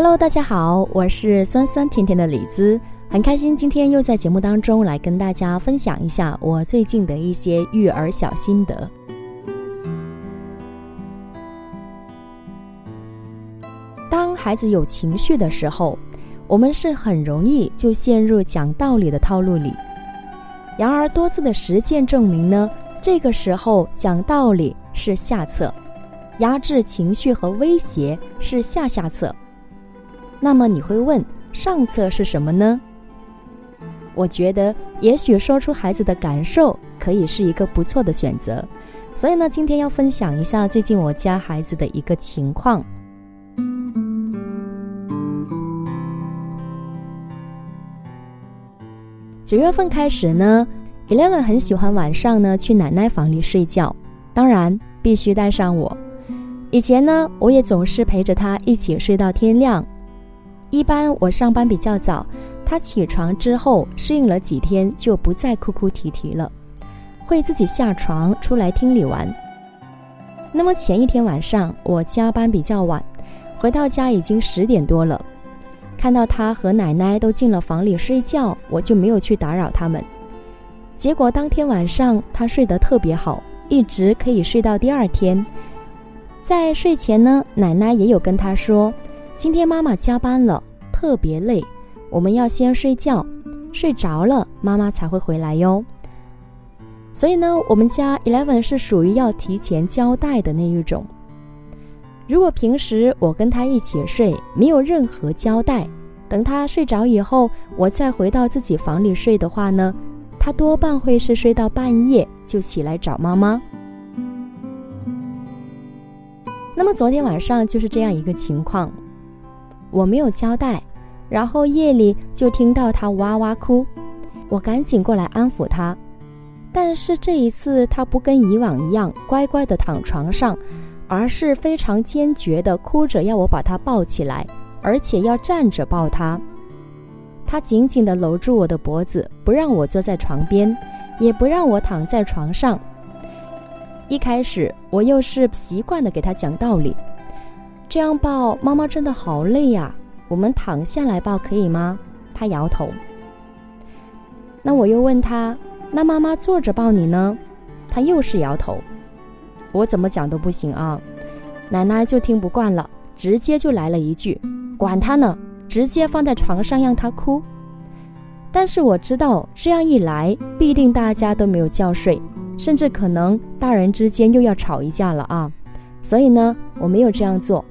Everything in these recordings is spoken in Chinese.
Hello，大家好，我是酸酸甜甜的李子，很开心今天又在节目当中来跟大家分享一下我最近的一些育儿小心得。当孩子有情绪的时候，我们是很容易就陷入讲道理的套路里。然而多次的实践证明呢，这个时候讲道理是下策，压制情绪和威胁是下下策。那么你会问，上策是什么呢？我觉得也许说出孩子的感受可以是一个不错的选择。所以呢，今天要分享一下最近我家孩子的一个情况。九月份开始呢，Eleven 很喜欢晚上呢去奶奶房里睡觉，当然必须带上我。以前呢，我也总是陪着他一起睡到天亮。一般我上班比较早，他起床之后适应了几天，就不再哭哭啼啼了，会自己下床出来厅里玩。那么前一天晚上我加班比较晚，回到家已经十点多了。看到他和奶奶都进了房里睡觉，我就没有去打扰他们。结果当天晚上他睡得特别好，一直可以睡到第二天。在睡前呢，奶奶也有跟他说：“今天妈妈加班了，特别累，我们要先睡觉，睡着了妈妈才会回来哟。”所以呢，我们家 Eleven 是属于要提前交代的那一种。如果平时我跟他一起睡，没有任何交代，等他睡着以后，我再回到自己房里睡的话呢，他多半会是睡到半夜就起来找妈妈。那么昨天晚上就是这样一个情况，我没有交代，然后夜里就听到他哇哇哭，我赶紧过来安抚他，但是这一次他不跟以往一样乖乖的躺床上。而是非常坚决的哭着要我把他抱起来，而且要站着抱他。他紧紧地搂住我的脖子，不让我坐在床边，也不让我躺在床上。一开始我又是习惯的给他讲道理，这样抱妈妈真的好累呀，我们躺下来抱可以吗？他摇头。那我又问他，那妈妈坐着抱你呢？他又是摇头。我怎么讲都不行啊！奶奶就听不惯了，直接就来了一句：“管他呢，直接放在床上让他哭。”但是我知道这样一来，必定大家都没有觉睡，甚至可能大人之间又要吵一架了啊！所以呢，我没有这样做。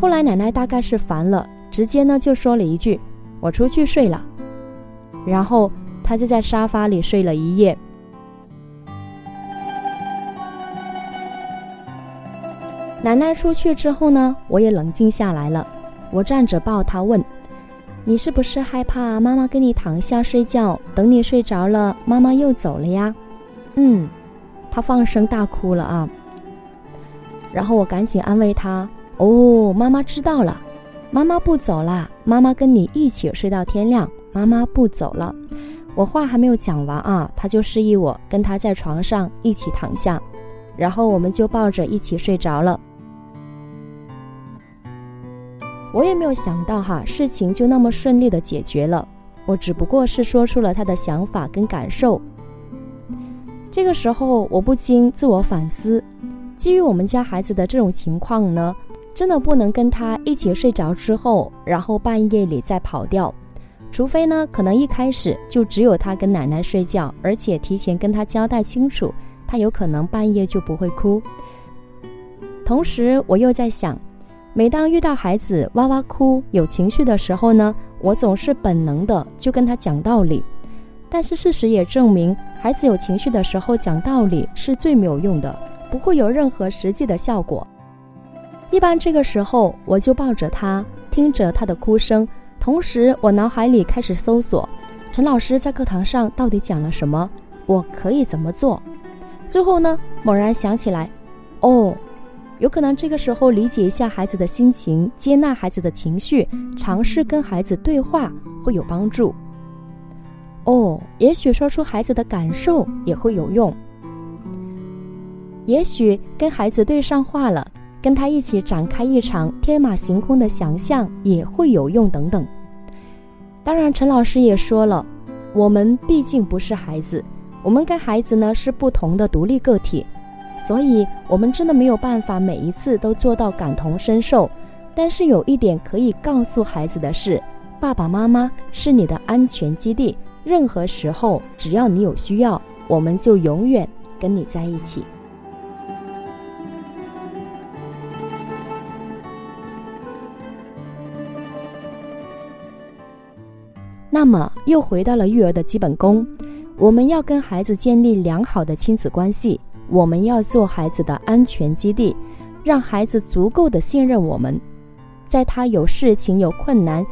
后来奶奶大概是烦了，直接呢就说了一句：“我出去睡了。”然后她就在沙发里睡了一夜。奶奶出去之后呢，我也冷静下来了。我站着抱她，问：“你是不是害怕妈妈跟你躺下睡觉，等你睡着了，妈妈又走了呀？”嗯，她放声大哭了啊。然后我赶紧安慰她：“哦，妈妈知道了，妈妈不走啦，妈妈跟你一起睡到天亮，妈妈不走了。”我话还没有讲完啊，她就示意我跟她在床上一起躺下，然后我们就抱着一起睡着了。我也没有想到哈，事情就那么顺利的解决了。我只不过是说出了他的想法跟感受。这个时候，我不禁自我反思：基于我们家孩子的这种情况呢，真的不能跟他一起睡着之后，然后半夜里再跑掉。除非呢，可能一开始就只有他跟奶奶睡觉，而且提前跟他交代清楚，他有可能半夜就不会哭。同时，我又在想。每当遇到孩子哇哇哭、有情绪的时候呢，我总是本能的就跟他讲道理。但是事实也证明，孩子有情绪的时候讲道理是最没有用的，不会有任何实际的效果。一般这个时候，我就抱着他，听着他的哭声，同时我脑海里开始搜索陈老师在课堂上到底讲了什么，我可以怎么做。最后呢，猛然想起来，哦。有可能这个时候理解一下孩子的心情，接纳孩子的情绪，尝试跟孩子对话会有帮助。哦，也许说出孩子的感受也会有用。也许跟孩子对上话了，跟他一起展开一场天马行空的想象也会有用等等。当然，陈老师也说了，我们毕竟不是孩子，我们跟孩子呢是不同的独立个体，所以我们真的没有办法每一次都做到感同身受。但是有一点可以告诉孩子的是，爸爸妈妈是你的安全基地，任何时候只要你有需要，我们就永远跟你在一起。那么又回到了育儿的基本功，我们要跟孩子建立良好的亲子关系，我们要做孩子的安全基地，让孩子足够的信任我们，在他有事情、有困难，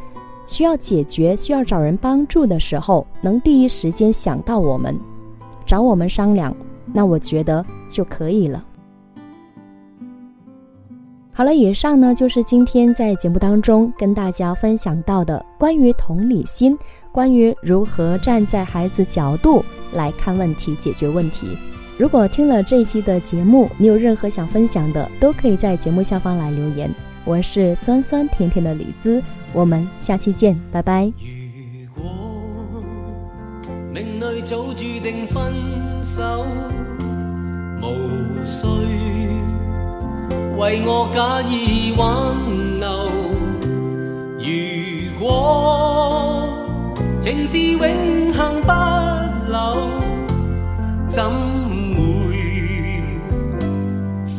需要解决、需要找人帮助的时候，能第一时间想到我们，找我们商量，那我觉得就可以了。好了，以上呢就是今天在节目当中跟大家分享到的关于同理心，关于如何站在孩子角度来看问题、解决问题。如果听了这一期的节目，你有任何想分享的，都可以在节目下方来留言。我是酸酸甜甜的李子，我们下期见，拜拜。如果命里早注定分手，无需为我假意挽留，如果情是永恒不朽，怎会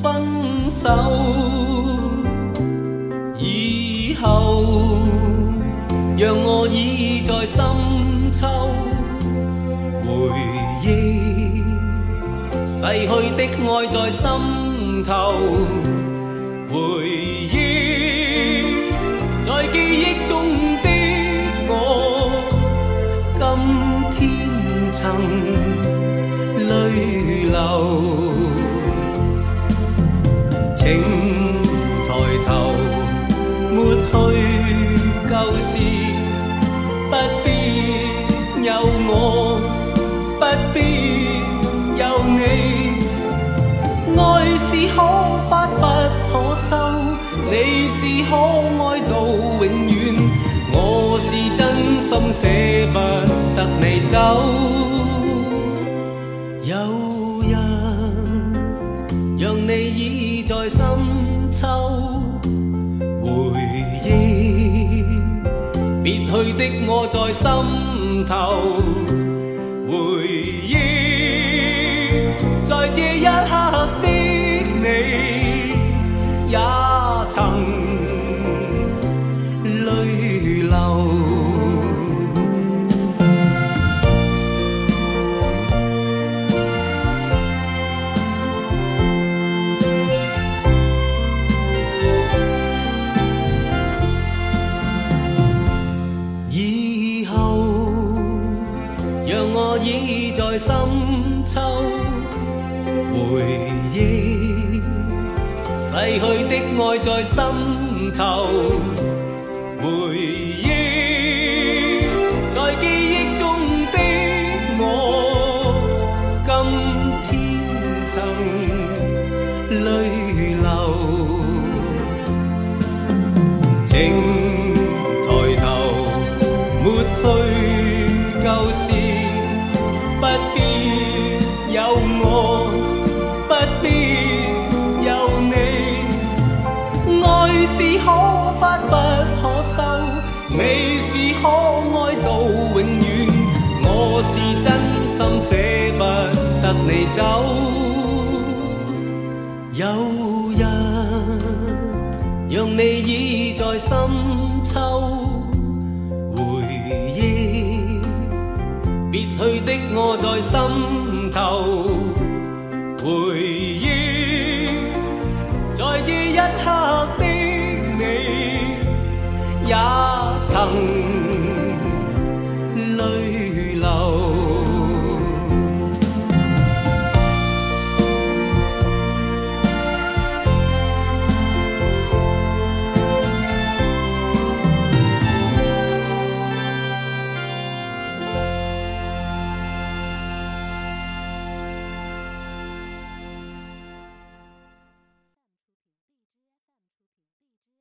分手？以后让我倚在深秋，回忆逝去的爱在心头。回忆。你是可爱到永远，我是真心舍不得你走。有人让你倚在深秋，回忆别去的我在心头，回忆在这一刻。逝去的爱在心头。回忆在记忆中的我，今天曾泪流。情心舍不得你走。有日让你倚在深秋。回忆别去的我在心头，回忆。